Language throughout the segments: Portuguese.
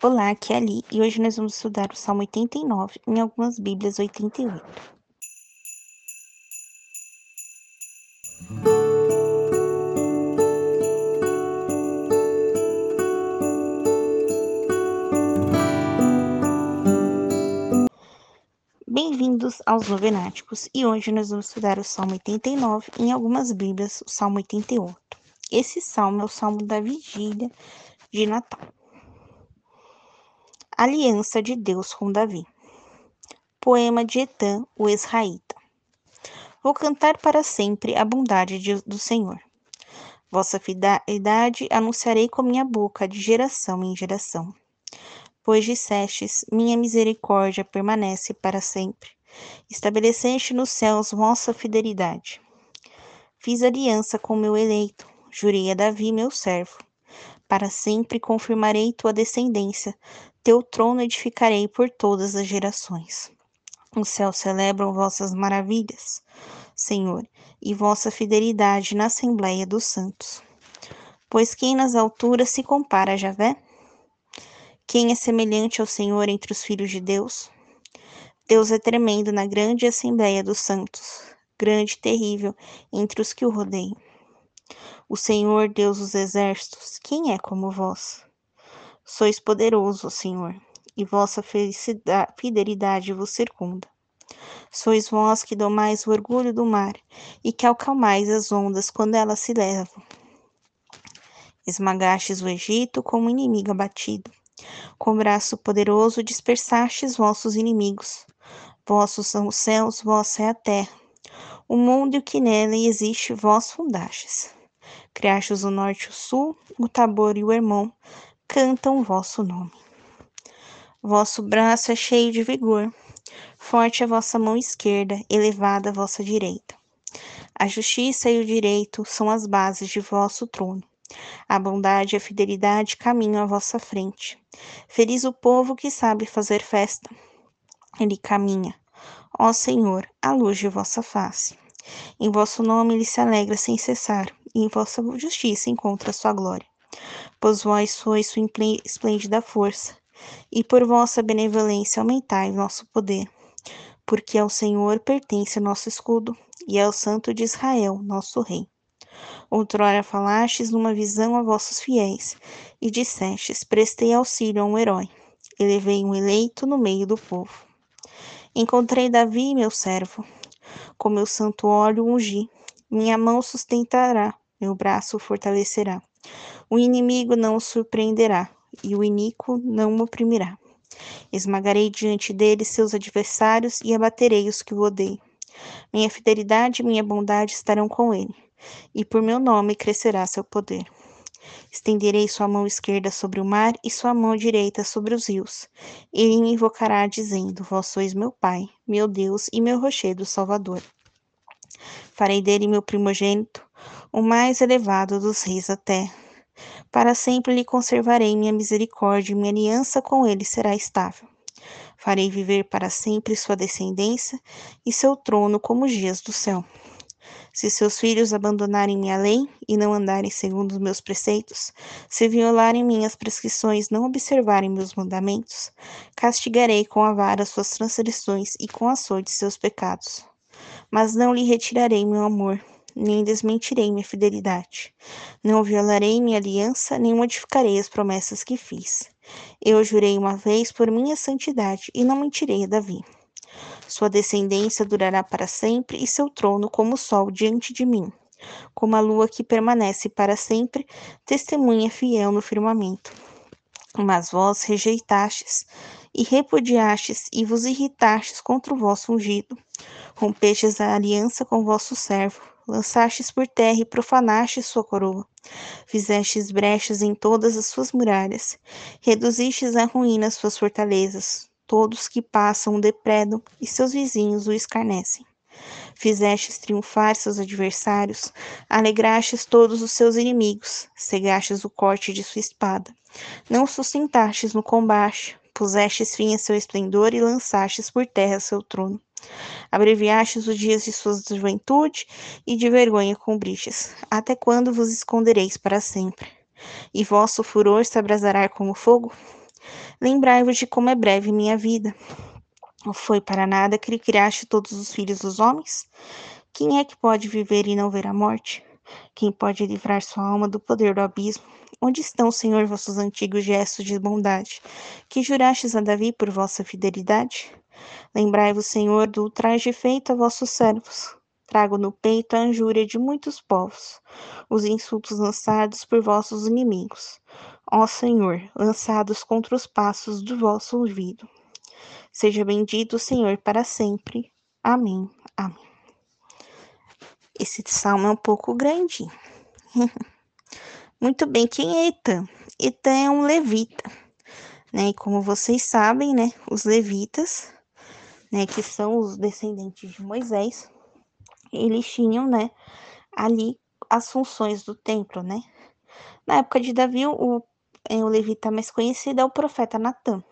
Olá, aqui é Ali e hoje nós vamos estudar o Salmo 89, em algumas Bíblias 88. Bem-vindos aos Novenáticos e hoje nós vamos estudar o Salmo 89, em algumas Bíblias, o Salmo 88. Esse salmo é o salmo da vigília de Natal. Aliança de Deus com Davi. Poema de Etan, o Israelita. Vou cantar para sempre a bondade de, do Senhor. Vossa fidelidade anunciarei com minha boca de geração em geração. Pois dissestes, minha misericórdia permanece para sempre. Estabeleceste nos céus vossa fidelidade. Fiz aliança com meu eleito, jurei a Davi, meu servo. Para sempre confirmarei tua descendência, teu trono edificarei por todas as gerações. Os céus celebram vossas maravilhas, Senhor, e vossa fidelidade na Assembleia dos Santos. Pois quem nas alturas se compara a Javé? Quem é semelhante ao Senhor entre os filhos de Deus? Deus é tremendo na grande Assembleia dos Santos, grande e terrível entre os que o rodeiam. O Senhor, Deus dos exércitos, quem é como vós? Sois poderoso, Senhor, e vossa fidelidade vos circunda. Sois vós que domais o orgulho do mar e que acalmais as ondas quando elas se levam. Esmagastes o Egito como inimigo abatido. Com braço poderoso dispersastes vossos inimigos. Vossos são os céus, vossa é a terra. O mundo e o que nela existe, vós fundastes. Criastes o norte e o sul, o Tabor e o Hermon, cantam vosso nome. Vosso braço é cheio de vigor, forte a vossa mão esquerda, elevada a vossa direita. A justiça e o direito são as bases de vosso trono. A bondade e a fidelidade caminham à vossa frente. Feliz o povo que sabe fazer festa. Ele caminha, ó Senhor, à luz de vossa face. Em vosso nome ele se alegra sem cessar, e em vossa justiça encontra sua glória pois vós sois sua esplêndida força, e por vossa benevolência aumentai nosso poder. Porque ao Senhor pertence o nosso escudo, e ao Santo de Israel, nosso Rei. Outrora falastes numa visão a vossos fiéis, e dissestes: Prestei auxílio a um herói, elevei um eleito no meio do povo. Encontrei Davi, meu servo, com meu santo óleo ungi, minha mão sustentará, meu braço fortalecerá. O inimigo não o surpreenderá, e o iníquo não o oprimirá. Esmagarei diante dele seus adversários e abaterei os que o odeiam. Minha fidelidade e minha bondade estarão com ele, e por meu nome crescerá seu poder. Estenderei sua mão esquerda sobre o mar e sua mão direita sobre os rios. Ele me invocará, dizendo: Vós sois meu Pai, meu Deus e meu rochedo salvador. Farei dele meu primogênito, o mais elevado dos reis da terra para sempre lhe conservarei minha misericórdia, e minha aliança com ele será estável. Farei viver para sempre sua descendência e seu trono como os dias do céu. Se seus filhos abandonarem minha lei e não andarem segundo os meus preceitos, se violarem minhas prescrições, não observarem meus mandamentos, castigarei com a vara suas transgressões e com a açoite seus pecados. Mas não lhe retirarei meu amor, nem desmentirei minha fidelidade. Não violarei minha aliança, nem modificarei as promessas que fiz. Eu jurei uma vez por minha santidade e não mentirei a Davi. Sua descendência durará para sempre e seu trono como o sol diante de mim. Como a lua que permanece para sempre, testemunha fiel no firmamento. Mas vós rejeitastes e repudiastes e vos irritastes contra o vosso ungido. Rompestes a aliança com vosso servo lançastes por terra e profanastes sua coroa. Fizestes brechas em todas as suas muralhas, reduzistes à ruína suas fortalezas. Todos que passam o depredam e seus vizinhos o escarnecem. Fizestes triunfar seus adversários, alegrastes todos os seus inimigos, cegastes o corte de sua espada. Não sustentastes no combate, pusestes fim a seu esplendor e lançastes por terra seu trono. Abreviastes os dias de sua juventude e de vergonha combristes. Até quando vos escondereis para sempre? E vosso furor se abrasará como fogo? Lembrai-vos de como é breve minha vida. Foi para nada que criaste todos os filhos dos homens? Quem é que pode viver e não ver a morte? Quem pode livrar sua alma do poder do abismo? Onde estão, Senhor, vossos antigos gestos de bondade, que jurastes a Davi por vossa fidelidade? Lembrai-vos, Senhor, do ultraje feito a vossos servos. Trago no peito a injúria de muitos povos, os insultos lançados por vossos inimigos. Ó Senhor, lançados contra os passos do vosso ouvido. Seja bendito o Senhor para sempre. Amém. Amém. Esse salmo é um pouco grande. Muito bem, quem é Etã? Etã é um levita, né? E como vocês sabem, né, os levitas, né, que são os descendentes de Moisés, eles tinham, né, ali as funções do templo, né? Na época de Davi, o, é, o levita mais conhecido é o profeta Natan.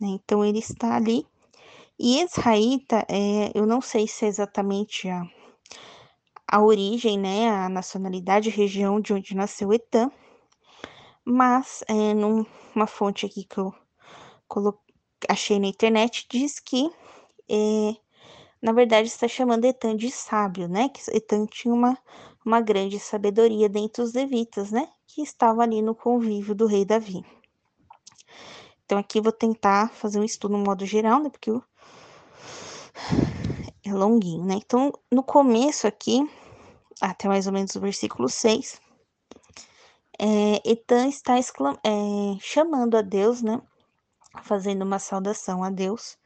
Né? Então ele está ali. E israelita, é, eu não sei se é exatamente a, a origem, né, a nacionalidade, a região de onde nasceu Etã, mas é, numa fonte aqui que eu achei na internet, diz que, é, na verdade, está chamando Etã de sábio, né, que Etã tinha uma, uma grande sabedoria dentre os levitas, né, que estava ali no convívio do rei Davi. Então, aqui vou tentar fazer um estudo no modo geral, né, porque é longuinho, né? Então, no começo aqui, até mais ou menos o versículo 6, é, Etan está exclam é, chamando a Deus, né? Fazendo uma saudação a Deus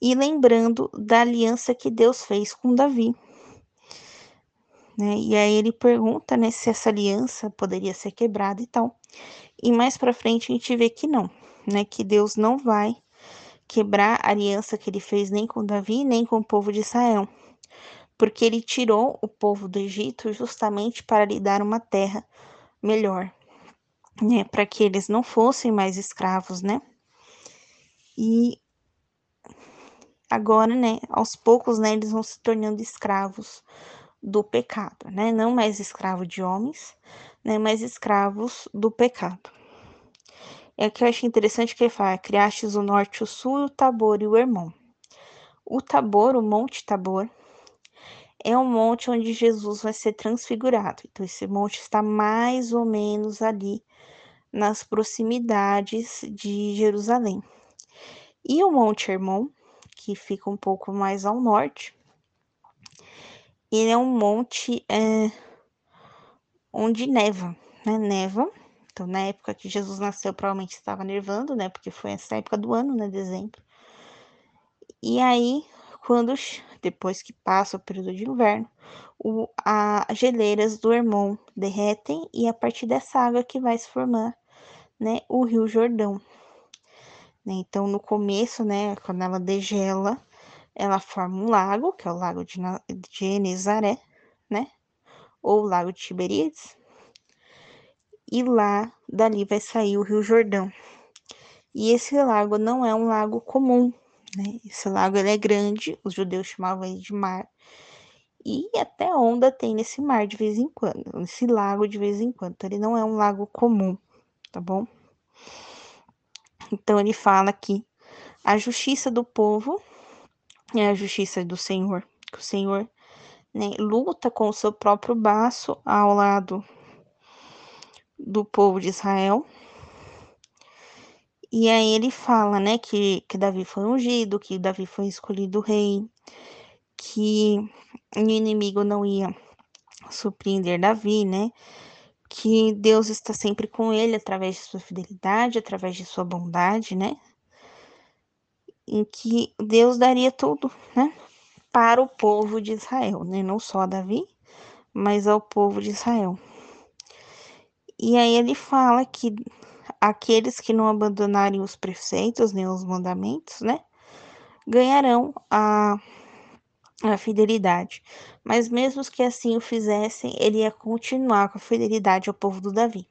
e lembrando da aliança que Deus fez com Davi. Né? E aí ele pergunta, né, se essa aliança poderia ser quebrada e tal. E mais para frente a gente vê que não, né, que Deus não vai quebrar a aliança que ele fez nem com Davi, nem com o povo de Israel, porque ele tirou o povo do Egito justamente para lhe dar uma terra melhor, né, para que eles não fossem mais escravos, né? E agora, né, aos poucos, né, eles vão se tornando escravos do pecado, né? Não mais escravo de homens, né, mas escravos do pecado. É que eu achei interessante que ele fala: criastes o norte, o sul, o Tabor e o Hermon. O Tabor, o Monte Tabor, é um monte onde Jesus vai ser transfigurado. Então, esse monte está mais ou menos ali nas proximidades de Jerusalém. E o Monte Hermon, que fica um pouco mais ao norte, ele é um monte é, onde neva, né? Neva então, na época que Jesus nasceu, provavelmente estava nevando, né? Porque foi essa época do ano, né? Dezembro. E aí, quando depois que passa o período de inverno, o, a, as geleiras do Hermon derretem e a partir dessa água que vai se formar, né? O Rio Jordão. Né? Então, no começo, né? Quando ela degela, ela forma um lago, que é o lago de, de Genezaré, né? Ou o lago de Tiberíades e lá dali vai sair o Rio Jordão. E esse lago não é um lago comum, né? Esse lago ele é grande, os judeus chamavam ele de mar. E até onda tem nesse mar de vez em quando, nesse lago de vez em quando. Então, ele não é um lago comum, tá bom? Então ele fala que a justiça do povo é a justiça do Senhor, que o Senhor né, luta com o seu próprio braço ao lado do povo de Israel. E aí ele fala, né, que, que Davi foi ungido, que Davi foi escolhido rei, que o inimigo não ia surpreender Davi, né? Que Deus está sempre com ele através de sua fidelidade, através de sua bondade, né? Em que Deus daria tudo, né? Para o povo de Israel, né? Não só a Davi, mas ao povo de Israel. E aí ele fala que aqueles que não abandonarem os preceitos nem os mandamentos, né, ganharão a, a fidelidade. Mas mesmo que assim o fizessem, ele ia continuar com a fidelidade ao povo do Davi.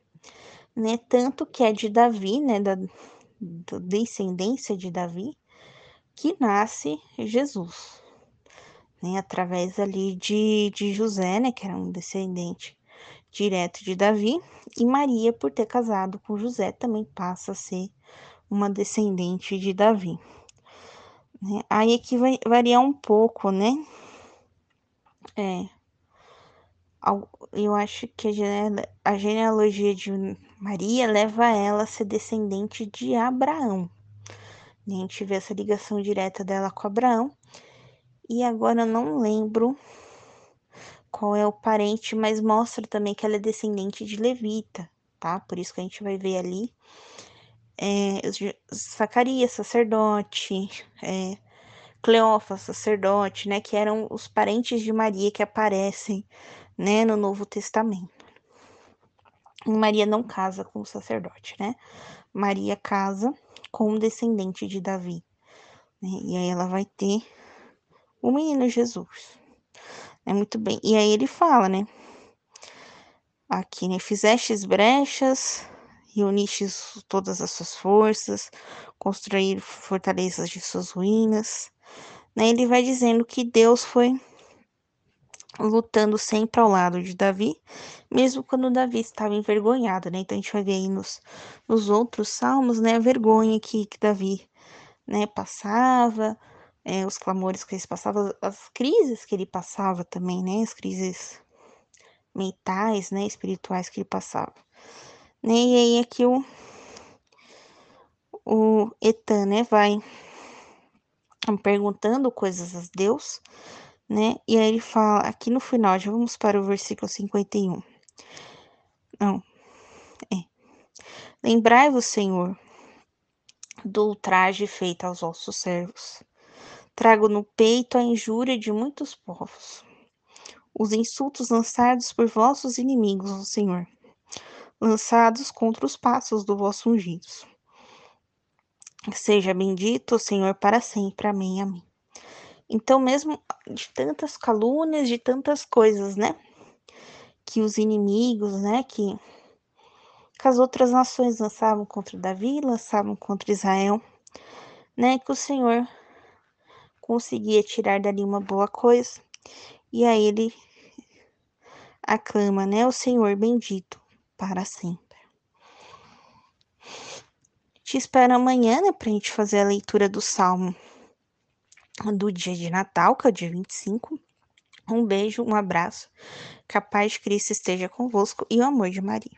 Né? Tanto que é de Davi, né, da, da descendência de Davi, que nasce Jesus, né, através ali de, de José, né, que era um descendente direto de Davi, e Maria, por ter casado com José, também passa a ser uma descendente de Davi. Aí aqui vai variar um pouco, né? É, eu acho que a genealogia de Maria leva ela a ser descendente de Abraão. A gente vê essa ligação direta dela com Abraão. E agora eu não lembro qual é o parente, mas mostra também que ela é descendente de Levita, tá? Por isso que a gente vai ver ali é, Zacarias, sacerdote, é, Cleófas, sacerdote, né? Que eram os parentes de Maria que aparecem, né, no Novo Testamento. Maria não casa com o sacerdote, né? Maria casa com um descendente de Davi. Né? E aí ela vai ter o menino Jesus. É muito bem. E aí ele fala, né? Aqui, né? Fizestes brechas, reunistes todas as suas forças, construir fortalezas de suas ruínas. Né? Ele vai dizendo que Deus foi lutando sempre ao lado de Davi, mesmo quando Davi estava envergonhado, né? Então a gente vai ver aí nos, nos outros salmos, né, a vergonha que, que Davi, né, passava, é, os clamores que ele passava, as crises que ele passava também, né, as crises mentais, né, espirituais que ele passava. Né? E aí aqui o, o Etan, né, vai perguntando coisas a Deus, né? E aí ele fala, aqui no final, já vamos para o versículo 51. Não, é. Lembrai-vos, Senhor, do ultraje feito aos vossos servos. Trago no peito a injúria de muitos povos, os insultos lançados por vossos inimigos, ó Senhor, lançados contra os passos do vosso ungidos. Seja bendito o Senhor para sempre. Amém. Amém. Então, mesmo de tantas calúnias, de tantas coisas, né? Que os inimigos, né? Que, que as outras nações lançavam contra Davi, lançavam contra Israel, né? Que o Senhor conseguia tirar dali uma boa coisa. E aí ele aclama, né? O Senhor bendito para sempre. Te espero amanhã, né? Pra gente fazer a leitura do Salmo do dia de Natal, que é o dia 25. Um beijo, um abraço. Que a de Cristo esteja convosco e o amor de Maria.